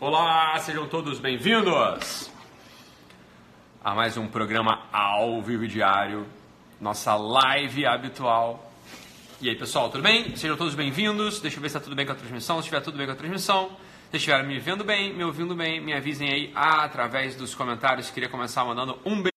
Olá, sejam todos bem-vindos a mais um programa ao vivo diário, nossa live habitual. E aí, pessoal, tudo bem? Sejam todos bem-vindos. Deixa eu ver se está tudo bem com a transmissão. Se estiver tudo bem com a transmissão, se estiverem me vendo bem, me ouvindo bem, me avisem aí através dos comentários. Queria começar mandando um beijo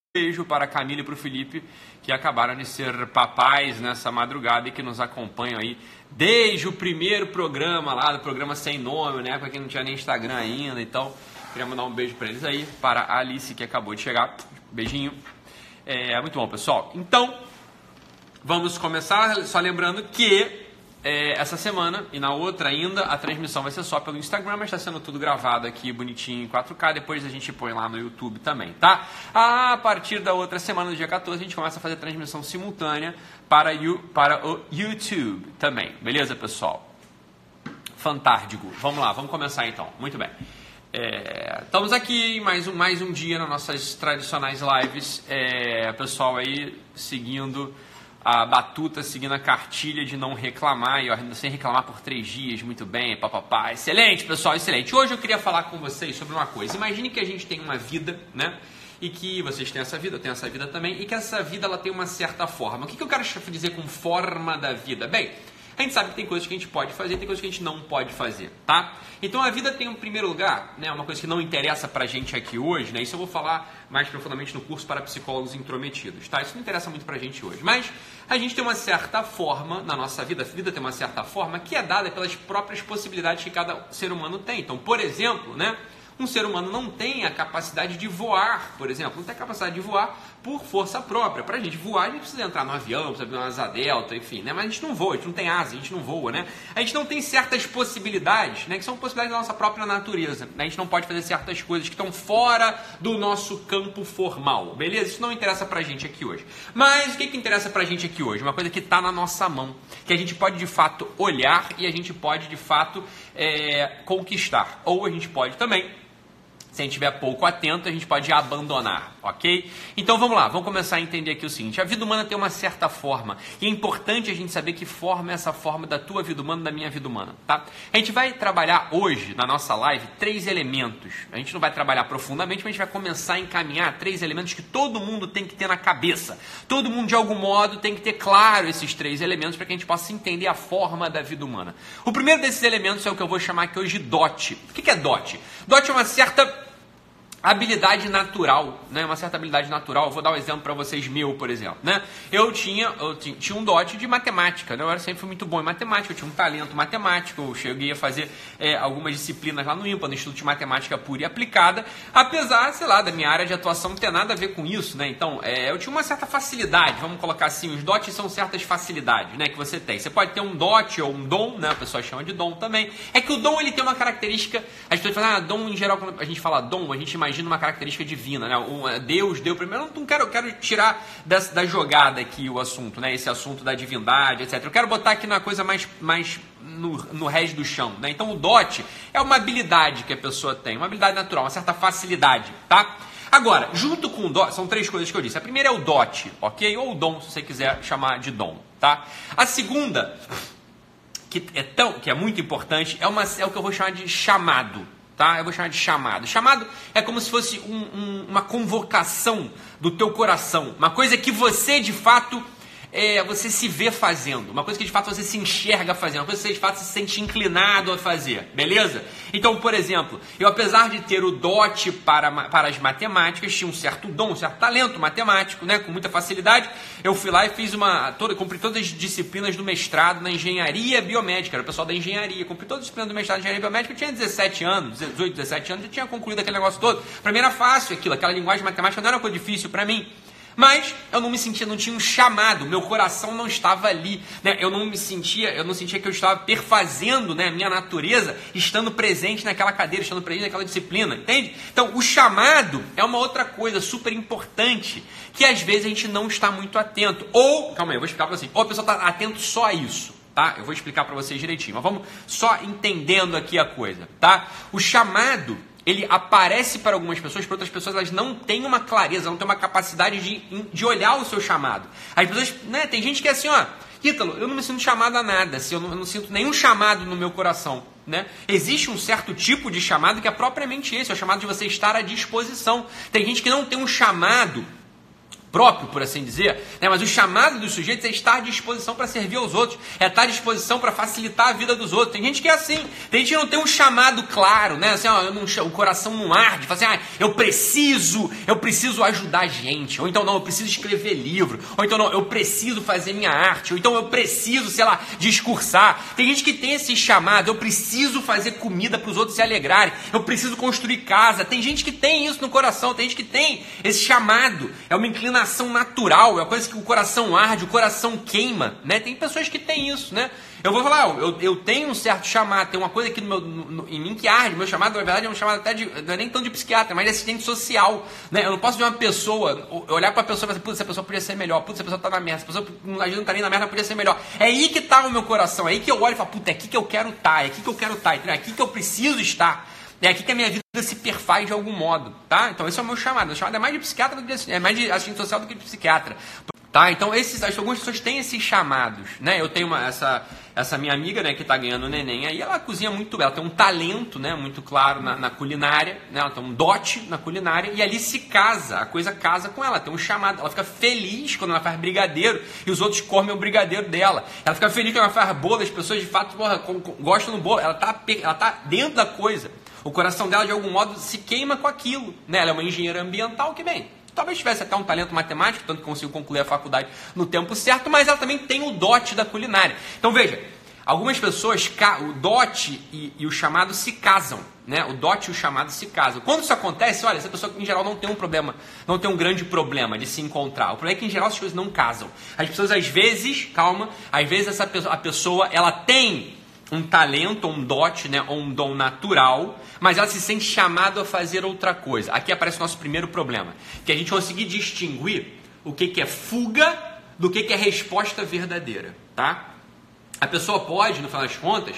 para a Camila e para o Felipe, que acabaram de ser papais nessa madrugada e que nos acompanham aí desde o primeiro programa lá, do programa Sem Nome, né? Para quem não tinha nem Instagram ainda, então queria mandar um beijo para eles aí, para a Alice que acabou de chegar. Beijinho. É muito bom, pessoal. Então, vamos começar só lembrando que é, essa semana e na outra ainda a transmissão vai ser só pelo Instagram, mas está sendo tudo gravado aqui bonitinho em 4K. Depois a gente põe lá no YouTube também, tá? A partir da outra semana, no dia 14, a gente começa a fazer transmissão simultânea para, you, para o YouTube também, beleza, pessoal? Fantástico. Vamos lá, vamos começar então. Muito bem. É, estamos aqui mais um, mais um dia nas nossas tradicionais lives. É, pessoal aí seguindo a batuta seguindo a cartilha de não reclamar, e eu sem reclamar por três dias, muito bem, papapá. Excelente, pessoal, excelente. Hoje eu queria falar com vocês sobre uma coisa. Imagine que a gente tem uma vida, né? E que vocês têm essa vida, eu tenho essa vida também, e que essa vida ela tem uma certa forma. O que, que eu quero dizer com forma da vida? Bem, a gente sabe que tem coisas que a gente pode fazer tem coisas que a gente não pode fazer, tá? Então a vida tem um primeiro lugar, né? Uma coisa que não interessa pra gente aqui hoje, né? Isso eu vou falar mais profundamente no curso para psicólogos intrometidos, tá? Isso não interessa muito pra gente hoje. Mas a gente tem uma certa forma na nossa vida, a vida tem uma certa forma que é dada pelas próprias possibilidades que cada ser humano tem. Então, por exemplo, né? Um ser humano não tem a capacidade de voar, por exemplo, não tem a capacidade de voar por força própria. Para a gente voar, a gente precisa entrar no avião, precisa ter uma asa delta, enfim, né? Mas a gente não voa, a gente não tem asa, a gente não voa, né? A gente não tem certas possibilidades, né? Que são possibilidades da nossa própria natureza. A gente não pode fazer certas coisas que estão fora do nosso campo formal, beleza? Isso não interessa pra gente aqui hoje. Mas o que, que interessa pra gente aqui hoje? Uma coisa que está na nossa mão, que a gente pode de fato olhar e a gente pode de fato é, conquistar. Ou a gente pode também se a gente estiver pouco atento, a gente pode abandonar, ok? Então vamos lá, vamos começar a entender aqui o seguinte: a vida humana tem uma certa forma, e é importante a gente saber que forma é essa forma da tua vida humana, da minha vida humana, tá? A gente vai trabalhar hoje, na nossa live, três elementos. A gente não vai trabalhar profundamente, mas a gente vai começar a encaminhar três elementos que todo mundo tem que ter na cabeça. Todo mundo, de algum modo, tem que ter claro esses três elementos para que a gente possa entender a forma da vida humana. O primeiro desses elementos é o que eu vou chamar aqui hoje de DOT. O que é DOT? DOT é uma certa habilidade natural, né? Uma certa habilidade natural. vou dar um exemplo para vocês meu, por exemplo, né? Eu tinha, eu tinha um dote de matemática, né? Eu era sempre muito bom em matemática, eu tinha um talento matemático, eu cheguei a fazer é, algumas disciplinas lá no IMPA, no Instituto de Matemática Pura e Aplicada, apesar, sei lá, da minha área de atuação não ter nada a ver com isso, né? Então, é, eu tinha uma certa facilidade, vamos colocar assim, os dotes são certas facilidades, né? Que você tem. Você pode ter um dote ou um dom, né? A pessoa chama de dom também. É que o dom, ele tem uma característica, as pessoas falam, ah, dom em geral, quando a gente fala dom, a gente imagina imagina uma característica divina, né? Um, é, Deus deu primeiro. Eu não quero, eu quero tirar da, da jogada aqui o assunto, né? Esse assunto da divindade, etc. Eu quero botar aqui na coisa mais, mais no, no resto do chão, né? Então o dote é uma habilidade que a pessoa tem, uma habilidade natural, uma certa facilidade, tá? Agora, junto com o dote, são três coisas que eu disse. A primeira é o dote, ok? Ou o dom, se você quiser chamar de dom, tá? A segunda, que é, tão, que é muito importante, é, uma, é o que eu vou chamar de chamado, tá? Eu vou chamar de chamado. Chamado é como se fosse um, um, uma convocação do teu coração, uma coisa que você de fato é, você se vê fazendo, uma coisa que de fato você se enxerga fazendo, uma coisa que você de fato se sente inclinado a fazer, beleza? Então, por exemplo, eu apesar de ter o dote para, para as matemáticas, tinha um certo dom, um certo talento matemático, né, com muita facilidade, eu fui lá e fiz uma, toda, cumpri todas as disciplinas do mestrado na engenharia biomédica, era o pessoal da engenharia, cumpri todas as disciplinas do mestrado de engenharia biomédica, eu tinha 17 anos, 18, 17 anos, eu tinha concluído aquele negócio todo. Para mim era fácil aquilo, aquela linguagem matemática não era uma coisa difícil para mim. Mas eu não me sentia, não tinha um chamado, meu coração não estava ali, né? Eu não me sentia, eu não sentia que eu estava perfazendo, né, a minha natureza, estando presente naquela cadeira, estando presente naquela disciplina, entende? Então, o chamado é uma outra coisa super importante, que às vezes a gente não está muito atento. Ou, calma aí, eu vou explicar para você. Ou a pessoa está atento só a isso. Tá? Eu vou explicar para vocês direitinho, mas vamos só entendendo aqui a coisa, tá? O chamado ele aparece para algumas pessoas, para outras pessoas elas não têm uma clareza, não têm uma capacidade de, de olhar o seu chamado. As pessoas, né, tem gente que é assim, ó, Ítalo, eu não me sinto chamado a nada, assim, eu, não, eu não sinto nenhum chamado no meu coração. Né? Existe um certo tipo de chamado que é propriamente esse, é o chamado de você estar à disposição. Tem gente que não tem um chamado próprio, por assim dizer, né? mas o chamado dos sujeitos é estar à disposição para servir aos outros, é estar à disposição para facilitar a vida dos outros. Tem gente que é assim, tem gente que não tem um chamado claro, né? Assim, ó, não, o coração não arde, fala assim, ah, eu preciso, eu preciso ajudar a gente, ou então não, eu preciso escrever livro, ou então não, eu preciso fazer minha arte, ou então eu preciso, sei lá, discursar. Tem gente que tem esse chamado, eu preciso fazer comida para os outros se alegrarem, eu preciso construir casa. Tem gente que tem isso no coração, tem gente que tem esse chamado, é uma inclinação inclinação natural, é uma coisa que o coração arde, o coração queima, né? Tem pessoas que têm isso, né? Eu vou falar, eu, eu tenho um certo chamado, tem uma coisa aqui no meu, no, em mim que arde, meu chamado, na verdade, é um chamado até de, não é nem tão de psiquiatra, mas de assistente social, né? Eu não posso ver uma pessoa, olhar para a pessoa e falar, putz, essa pessoa podia ser melhor, putz, essa pessoa tá na merda, essa pessoa não tá nem na merda, podia ser melhor. É aí que tá o meu coração, é aí que eu olho e falo, puta, é aqui que eu quero estar, tá, é aqui que eu quero estar, tá, é aqui que eu preciso estar. É aqui que a minha vida se perfaz de algum modo, tá? Então esse é o meu chamado. O chamado é mais de psiquiatra do que é mais de assistente social do que de psiquiatra. Tá? Então esses, algumas pessoas têm esses chamados, né? Eu tenho uma, essa, essa minha amiga, né, que está ganhando neném aí, ela cozinha muito bem, ela tem um talento, né, muito claro na, na, culinária, né? Ela tem um dote na culinária e ali se casa, a coisa casa com ela, tem um chamado, ela fica feliz quando ela faz brigadeiro e os outros comem o brigadeiro dela. Ela fica feliz quando ela faz bolo, as pessoas de fato porra, gostam do bolo, ela tá, ela tá dentro da coisa. O coração dela, de algum modo, se queima com aquilo. Né? Ela é uma engenheira ambiental que, bem, talvez tivesse até um talento matemático, tanto que conseguiu concluir a faculdade no tempo certo, mas ela também tem o dote da culinária. Então veja, algumas pessoas, o dote e, e, o chamado se casam. Né? O dote e o chamado se casam. Quando isso acontece, olha, essa pessoa em geral não tem um problema, não tem um grande problema de se encontrar. O problema é que em geral as coisas não casam. As pessoas às vezes, calma, às vezes essa a pessoa ela tem um talento, um dote, né, ou um dom natural, mas ela se sente chamada a fazer outra coisa. Aqui aparece o nosso primeiro problema, que a gente conseguir distinguir o que, que é fuga do que, que é resposta verdadeira, tá? A pessoa pode, no final das contas,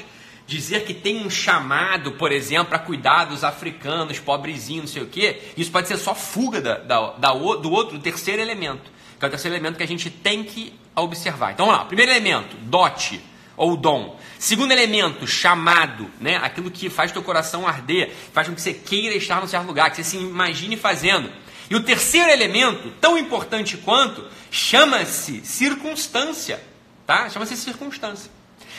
dizer que tem um chamado, por exemplo, para cuidar dos africanos, pobrezinhos, não sei o quê. Isso pode ser só fuga da, da, da, do outro, do terceiro elemento, que é o terceiro elemento que a gente tem que observar. Então vamos lá, primeiro elemento, dote ou dom. Segundo elemento, chamado, né? Aquilo que faz teu coração arder, faz com que você queira estar no certo lugar, que você se imagine fazendo. E o terceiro elemento, tão importante quanto, chama-se circunstância, tá? Chama-se circunstância.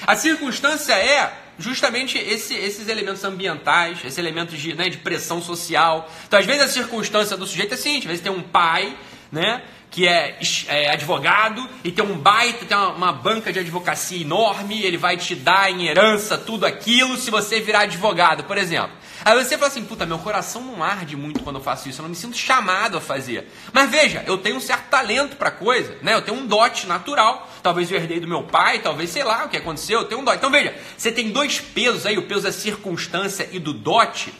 A circunstância é justamente esse, esses elementos ambientais, esses elementos de, né, de pressão social. Então, às vezes, a circunstância do sujeito é assim, às vezes tem um pai, né? Que é, é, advogado e tem um baita, tem uma, uma, banca de advocacia enorme, ele vai te dar em herança tudo aquilo se você virar advogado, por exemplo. Aí você fala assim, puta, meu coração não arde muito quando eu faço isso, eu não me sinto chamado a fazer. Mas veja, eu tenho um certo talento para coisa, né? Eu tenho um dote natural, talvez eu herdei do meu pai, talvez sei lá o que aconteceu, eu tenho um dote. Então veja, você tem dois pesos aí, o peso da circunstância e do dote,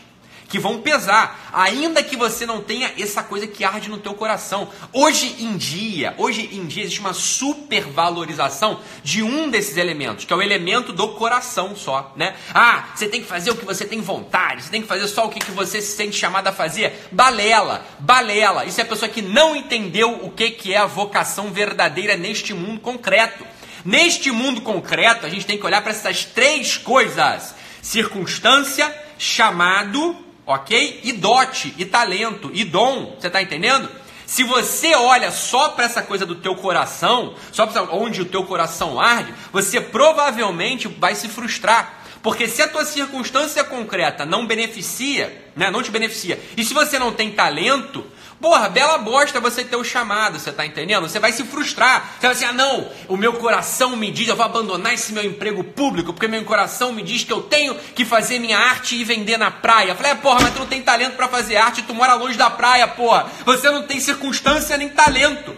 que vão pesar, ainda que você não tenha essa coisa que arde no teu coração. Hoje em dia, hoje em dia existe uma supervalorização de um desses elementos, que é o elemento do coração só, né? Ah, você tem que fazer o que você tem vontade, você tem que fazer só o que, que você se sente chamado a fazer. Balela, balela. Isso é a pessoa que não entendeu o que, que é a vocação verdadeira neste mundo concreto. Neste mundo concreto, a gente tem que olhar para essas três coisas: circunstância, chamado ok? E dote, e talento, e dom, você está entendendo? Se você olha só para essa coisa do teu coração, só para onde o teu coração arde, você provavelmente vai se frustrar. Porque se a tua circunstância concreta não beneficia, né, não te beneficia, e se você não tem talento, Porra, bela bosta você ter o chamado, você tá entendendo? Você vai se frustrar. Você vai assim, ah não, o meu coração me diz, eu vou abandonar esse meu emprego público, porque meu coração me diz que eu tenho que fazer minha arte e vender na praia. Eu falei, é, porra, mas tu não tem talento para fazer arte, tu mora longe da praia, porra. Você não tem circunstância nem talento.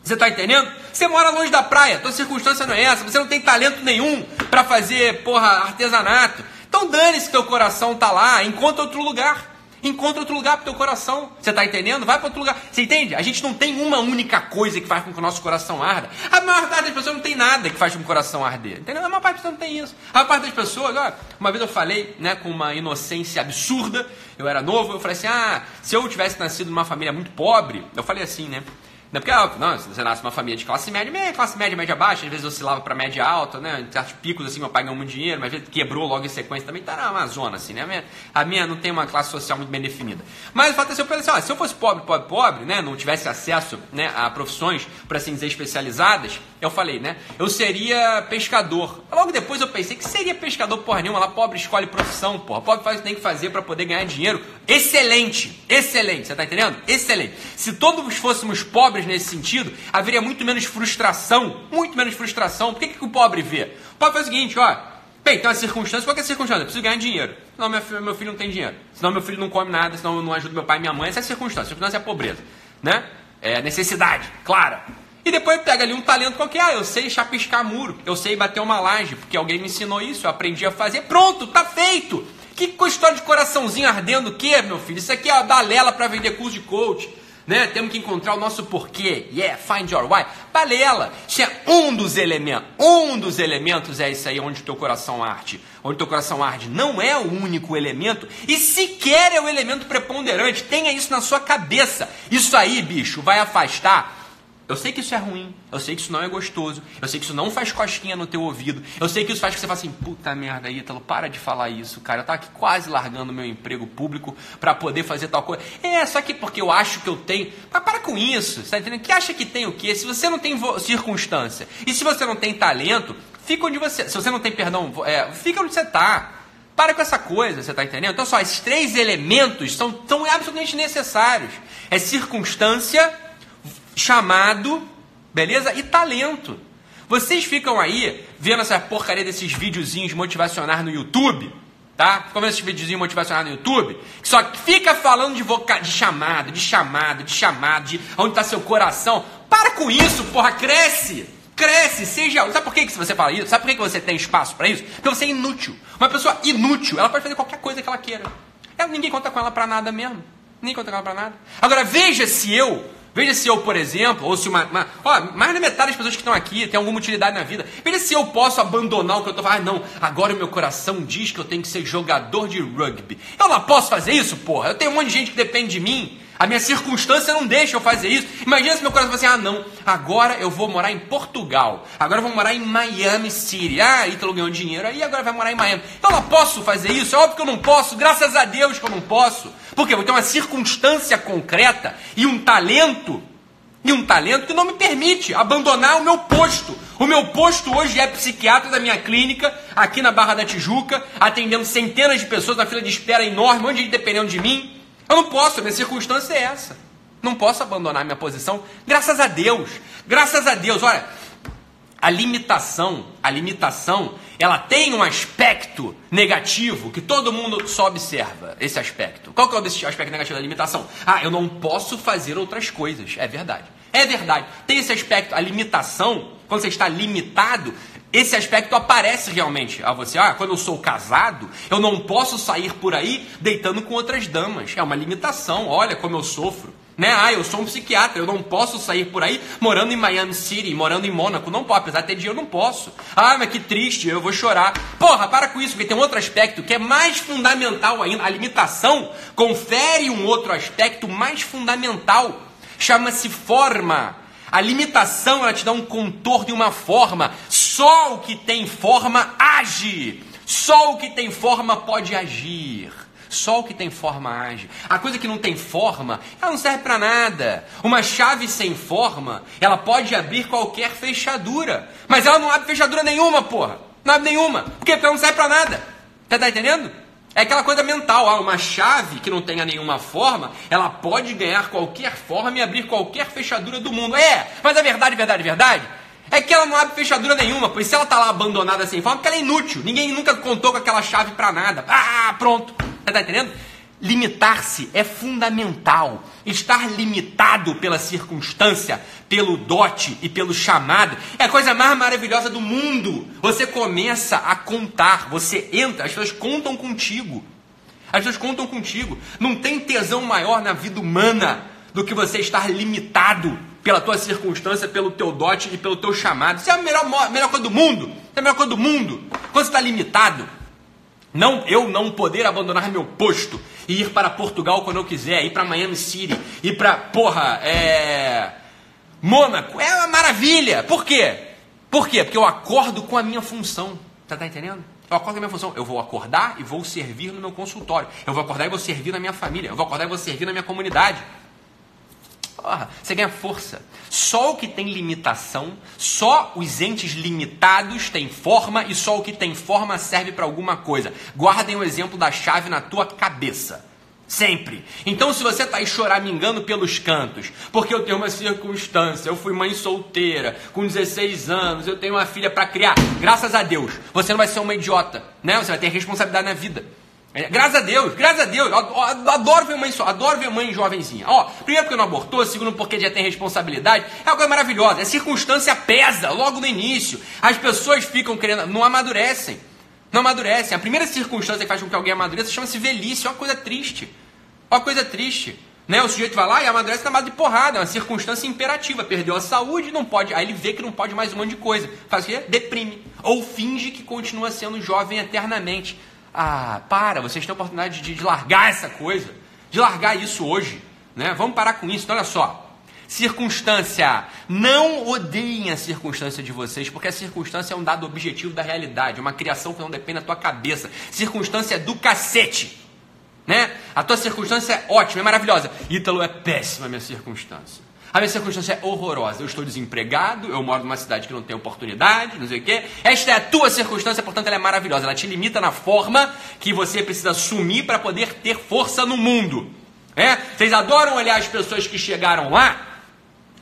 Você tá entendendo? Você mora longe da praia, tua circunstância não é essa, você não tem talento nenhum para fazer, porra, artesanato. Então dane-se que teu coração tá lá, encontra outro lugar. Encontra outro lugar para o teu coração. Você está entendendo? Vai para outro lugar. Você entende? A gente não tem uma única coisa que faz com que o nosso coração arda. A maior parte das pessoas não tem nada que faz com que o coração arder. Entendeu? A maior parte das pessoas não tem isso. A maior parte das pessoas, ó, uma vez eu falei, né, com uma inocência absurda, eu era novo, eu falei assim: ah, se eu tivesse nascido numa família muito pobre, eu falei assim, né? Né? Porque, não, você nasce numa família de classe média, meia, classe média, média baixa, às vezes oscilava para média alta, né? Em certos picos, assim, meu pai ganhou muito dinheiro, mas quebrou logo em sequência também, tá na zona, assim, né? A minha, a minha não tem uma classe social muito bem definida. Mas o fato é que eu pensei, assim, ó, se eu fosse pobre, pobre, pobre, né? Não tivesse acesso né, a profissões, para assim dizer, especializadas, eu falei, né? Eu seria pescador. Logo depois eu pensei que seria pescador porra nenhuma, lá pobre escolhe profissão, porra. Pobre faz o que tem que fazer para poder ganhar dinheiro. Excelente, excelente, você tá entendendo? Excelente. Se todos fôssemos pobres nesse sentido, haveria muito menos frustração, muito menos frustração. Por que, que o pobre vê? O pobre faz o seguinte, ó, bem, tem uma circunstância, qual é a circunstância? Eu preciso ganhar dinheiro. Senão meu filho, meu filho não tem dinheiro. Senão meu filho não come nada, senão eu não ajudo meu pai e minha mãe. Essa é a circunstância. A circunstância é a pobreza, né? É necessidade, clara. E depois pega ali um talento qualquer, ah, eu sei chapiscar muro, eu sei bater uma laje, porque alguém me ensinou isso, eu aprendi a fazer, pronto, tá feito. Que história de coraçãozinho ardendo o quê, meu filho? Isso aqui é a balela para vender curso de coach né? Temos que encontrar o nosso porquê. Yeah, find your why. Balela. Isso é um dos elementos. Um dos elementos é isso aí onde o teu coração arde. Onde o teu coração arde. Não é o único elemento e sequer é o elemento preponderante. Tenha isso na sua cabeça. Isso aí, bicho, vai afastar eu sei que isso é ruim, eu sei que isso não é gostoso, eu sei que isso não faz cosquinha no teu ouvido, eu sei que isso faz que você fale assim, puta merda, Ítalo, para de falar isso, cara, eu tava aqui quase largando meu emprego público para poder fazer tal coisa. É, só que porque eu acho que eu tenho. Mas para com isso, você tá entendendo? Que acha que tem o quê? Se você não tem circunstância e se você não tem talento, fica onde você. Se você não tem perdão, é, fica onde você tá. Para com essa coisa, você está entendendo? Então, só, esses três elementos são tão absolutamente necessários. É circunstância, chamado, beleza? E talento. Vocês ficam aí vendo essa porcaria desses videozinhos motivacionais no YouTube, tá? Ficam vendo esses videozinhos motivacionais no YouTube, que só fica falando de, voca... de chamado, de chamado, de chamado, de onde está seu coração. Para com isso, porra, cresce! Cresce, seja. Sabe por que, que você fala isso? Sabe por que, que você tem espaço para isso? Porque você é inútil. Uma pessoa inútil, ela pode fazer qualquer coisa que ela queira. Ela, ninguém conta com ela para nada mesmo. Ninguém conta com ela para nada. Agora, veja se eu Veja se eu, por exemplo, ou se uma. uma ó, mais da metade das pessoas que estão aqui tem alguma utilidade na vida. Veja se eu posso abandonar o que eu estou falando. Ah, não, agora o meu coração diz que eu tenho que ser jogador de rugby. Eu não posso fazer isso, porra. Eu tenho um monte de gente que depende de mim. A minha circunstância não deixa eu fazer isso. Imagina se meu coração fosse assim: ah, não, agora eu vou morar em Portugal. Agora eu vou morar em Miami City. Ah, Ítalo ganhou dinheiro aí, agora vai morar em Miami. Eu não posso fazer isso. É óbvio que eu não posso. Graças a Deus que eu não posso. Porque eu vou ter uma circunstância concreta e um talento, e um talento que não me permite abandonar o meu posto. O meu posto hoje é psiquiatra da minha clínica, aqui na Barra da Tijuca, atendendo centenas de pessoas na fila de espera enorme, onde dependendo de mim. Eu não posso, minha circunstância é essa. Não posso abandonar minha posição, graças a Deus. Graças a Deus. Olha, a limitação, a limitação, ela tem um aspecto negativo que todo mundo só observa, esse aspecto. Qual que é o aspecto negativo da limitação? Ah, eu não posso fazer outras coisas. É verdade. É verdade. Tem esse aspecto, a limitação, quando você está limitado, esse aspecto aparece realmente a você. Ah, quando eu sou casado, eu não posso sair por aí deitando com outras damas. É uma limitação. Olha como eu sofro. Né? Ah, eu sou um psiquiatra, eu não posso sair por aí morando em Miami City, morando em Mônaco. Não posso, apesar de ter dinheiro, eu não posso. Ah, mas que triste, eu vou chorar. Porra, para com isso, porque tem um outro aspecto que é mais fundamental ainda. A limitação confere um outro aspecto mais fundamental. Chama-se forma. A limitação ela te dá um contorno e uma forma. Só o que tem forma age. Só o que tem forma pode agir. Só o que tem forma age. A coisa que não tem forma, ela não serve para nada. Uma chave sem forma, ela pode abrir qualquer fechadura. Mas ela não abre fechadura nenhuma, porra. Não abre nenhuma. Porque ela não serve para nada. Você tá entendendo? É aquela coisa mental, ah, uma chave que não tenha nenhuma forma, ela pode ganhar qualquer forma e abrir qualquer fechadura do mundo. É, mas a verdade, verdade, verdade, é que ela não abre fechadura nenhuma, pois se ela tá lá abandonada sem forma, porque ela é inútil. Ninguém nunca contou com aquela chave para nada. Ah, pronto. Tá entendendo? Limitar-se é fundamental. Estar limitado pela circunstância, pelo dote e pelo chamado é a coisa mais maravilhosa do mundo. Você começa a contar, você entra, as pessoas contam contigo. As pessoas contam contigo. Não tem tesão maior na vida humana do que você estar limitado pela tua circunstância, pelo teu dote e pelo teu chamado. Isso é a melhor, melhor coisa do mundo. Isso é a melhor coisa do mundo. Quando você está limitado, não, eu não poder abandonar meu posto e ir para Portugal quando eu quiser, ir para Miami City, ir para, porra, é. Mônaco é uma maravilha. Por quê? Por quê? Porque eu acordo com a minha função. Tá, tá entendendo? Eu acordo com a minha função. Eu vou acordar e vou servir no meu consultório. Eu vou acordar e vou servir na minha família. Eu vou acordar e vou servir na minha comunidade. Porra, você ganha força. Só o que tem limitação, só os entes limitados têm forma e só o que tem forma serve para alguma coisa. Guardem o exemplo da chave na tua cabeça. Sempre. Então, se você está aí choramingando pelos cantos, porque eu tenho uma circunstância, eu fui mãe solteira, com 16 anos, eu tenho uma filha para criar, graças a Deus, você não vai ser uma idiota, né? Você vai ter responsabilidade na vida. É, graças a Deus, graças a Deus, adoro ver mãe, adoro ver mãe jovenzinha. Ó, primeiro porque não abortou, segundo porque já tem responsabilidade, é uma coisa maravilhosa. A circunstância pesa logo no início. As pessoas ficam querendo, não amadurecem. Não amadurecem. A primeira circunstância que faz com que alguém amadureça chama-se velhice. É uma coisa triste. É uma coisa triste. Né? O sujeito vai lá e amadurece na base de porrada. É uma circunstância imperativa. Perdeu a saúde, não pode. Aí ele vê que não pode mais um monte de coisa. Faz o quê? Deprime. Ou finge que continua sendo jovem eternamente. Ah, para, vocês têm a oportunidade de, de largar essa coisa. De largar isso hoje. Né? Vamos parar com isso. Então, olha só. Circunstância. Não odeiem a circunstância de vocês, porque a circunstância é um dado objetivo da realidade, é uma criação que não depende da tua cabeça. Circunstância é do cacete. Né? A tua circunstância é ótima, é maravilhosa. Ítalo é péssima a minha circunstância. A minha circunstância é horrorosa. Eu estou desempregado, eu moro numa cidade que não tem oportunidade, não sei o quê. Esta é a tua circunstância, portanto, ela é maravilhosa. Ela te limita na forma que você precisa assumir para poder ter força no mundo. É? Vocês adoram olhar as pessoas que chegaram lá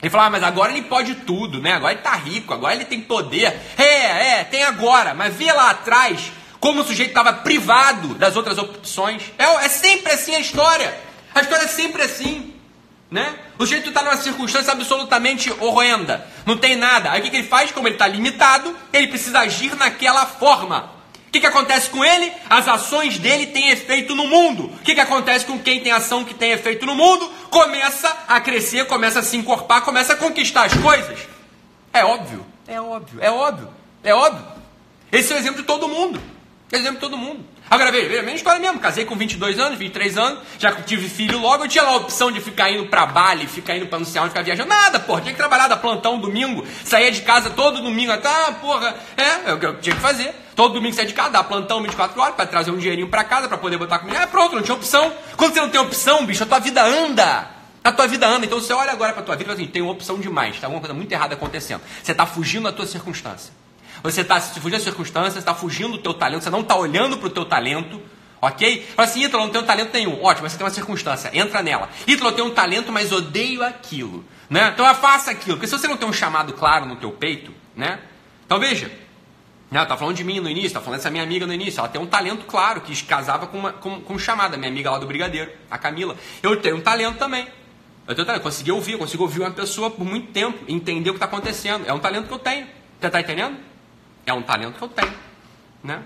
ele falava, ah, mas agora ele pode tudo, né? Agora ele tá rico, agora ele tem poder. É, é, tem agora, mas vê lá atrás como o sujeito estava privado das outras opções. É, é, sempre assim a história. A história é sempre assim. Né? O sujeito está numa circunstância absolutamente horrenda. Não tem nada. Aí o que, que ele faz? Como ele está limitado, ele precisa agir naquela forma. O que, que acontece com ele? As ações dele têm efeito no mundo. O que, que acontece com quem tem ação que tem efeito no mundo? Começa a crescer, começa a se encorpar, começa a conquistar as coisas. É óbvio, é óbvio, é óbvio, é óbvio. Esse é o exemplo de todo mundo. Exemplo todo mundo. Agora veja, veja, minha história mesmo. Casei com 22 anos, 23 anos, já tive filho logo. Eu tinha lá a opção de ficar indo pra Bali, ficar indo pra não sei onde, ficar viajando. Nada, porra. Tinha que trabalhar da plantão domingo, saía de casa todo domingo. Até, ah, porra, é, é o que eu tinha que fazer. Todo domingo saía de casa, dar plantão 24 horas, pra trazer um dinheirinho pra casa, pra poder botar comida. É pronto, não tinha opção. Quando você não tem opção, bicho, a tua vida anda. A tua vida anda. Então você olha agora pra tua vida e fala assim: tem opção demais, tá alguma coisa muito errada acontecendo. Você tá fugindo da tua circunstância. Você está fugindo das circunstâncias, está fugindo do teu talento, você não está olhando para o teu talento, ok? Fala assim, Ítalo, não tenho talento nenhum. Ótimo, você tem uma circunstância, entra nela. Ítalo, eu tenho um talento, mas odeio aquilo. Né? Então faça aquilo. Porque se você não tem um chamado claro no teu peito, né? Então veja, né, tá falando de mim no início, tá falando dessa minha amiga no início. Ela tem um talento claro, que casava com, uma, com, com chamada, minha amiga lá do Brigadeiro, a Camila. Eu tenho um talento também. Eu tenho talento, consegui ouvir, consigo ouvir uma pessoa por muito tempo, entender o que está acontecendo. É um talento que eu tenho. Você está entendendo? É um talento que eu tenho, né?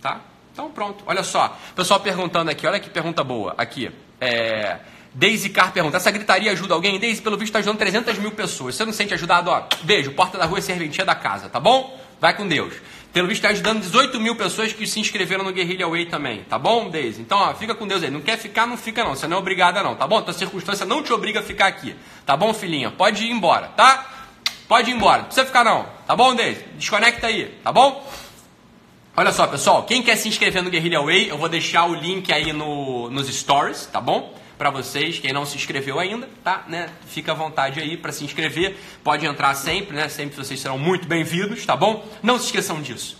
Tá? Então pronto. Olha só. Pessoal perguntando aqui, olha que pergunta boa. Aqui. É... Daisy Car pergunta: essa gritaria ajuda alguém? Daisy, pelo visto, está ajudando 300 mil pessoas. Você não sente ajudado? Ó, beijo, porta da rua é serventia da casa, tá bom? Vai com Deus. Pelo visto, está ajudando 18 mil pessoas que se inscreveram no Guerrilla Way também, tá bom, Daisy? Então, ó, fica com Deus aí. Não quer ficar, não fica não. Você não é obrigada não, tá bom? Tua circunstância não te obriga a ficar aqui, tá bom, filhinha? Pode ir embora, tá? Pode ir embora, não precisa ficar não. Tá bom, Daisy? Desconecta aí, tá bom? Olha só, pessoal, quem quer se inscrever no Guerrilla Way, eu vou deixar o link aí no, nos stories, tá bom? Para vocês, quem não se inscreveu ainda, tá? Né? Fica à vontade aí para se inscrever. Pode entrar sempre, né? Sempre vocês serão muito bem-vindos, tá bom? Não se esqueçam disso.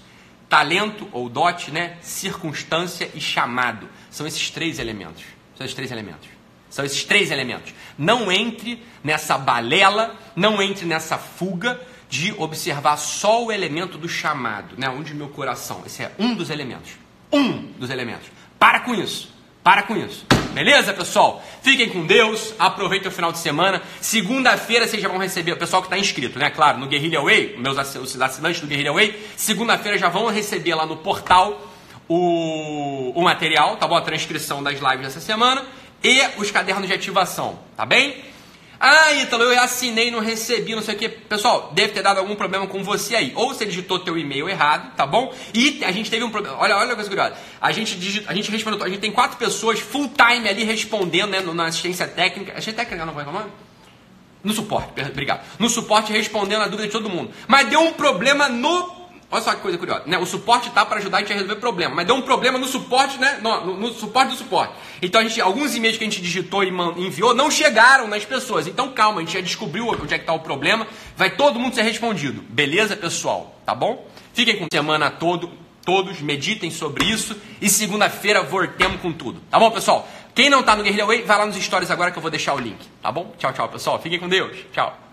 Talento ou dote, né? Circunstância e chamado. São esses três elementos. São esses três elementos. São esses três elementos. Não entre nessa balela, não entre nessa fuga de observar só o elemento do chamado, né? Onde meu coração. Esse é um dos elementos. Um dos elementos. Para com isso. Para com isso. Beleza, pessoal? Fiquem com Deus. Aproveitem o final de semana. Segunda-feira vocês já vão receber, o pessoal que está inscrito, né? Claro, no Guerrilla Way, meus assinantes do Guerrilla Way, segunda-feira já vão receber lá no portal o, o material, tá bom? A transcrição das lives dessa semana e os cadernos de ativação, tá bem? Ah, Ítalo, eu assinei, não recebi, não sei o que. Pessoal, deve ter dado algum problema com você aí. Ou você digitou teu e-mail errado, tá bom? E a gente teve um problema. Olha, olha a coisa curiosa. A gente, digita, a gente respondeu, a gente tem quatro pessoas full time ali respondendo, né, na assistência técnica. Assistência técnica não vai falar? No suporte, obrigado. No suporte respondendo a dúvida de todo mundo. Mas deu um problema no Olha só que coisa curiosa. Né? O suporte tá para ajudar a gente a resolver problema, mas deu um problema no suporte, né? No, no, no, suporte do suporte. Então a gente, alguns e-mails que a gente digitou e enviou não chegaram nas pessoas. Então calma, a gente já descobriu onde é que está o problema. Vai todo mundo ser respondido. Beleza, pessoal? Tá bom? Fiquem com a semana todo, todos, meditem sobre isso e segunda-feira voltemos com tudo. Tá bom, pessoal? Quem não tá no Guerrilla Way, vai lá nos stories agora que eu vou deixar o link. Tá bom? Tchau, tchau, pessoal. Fiquem com Deus. Tchau.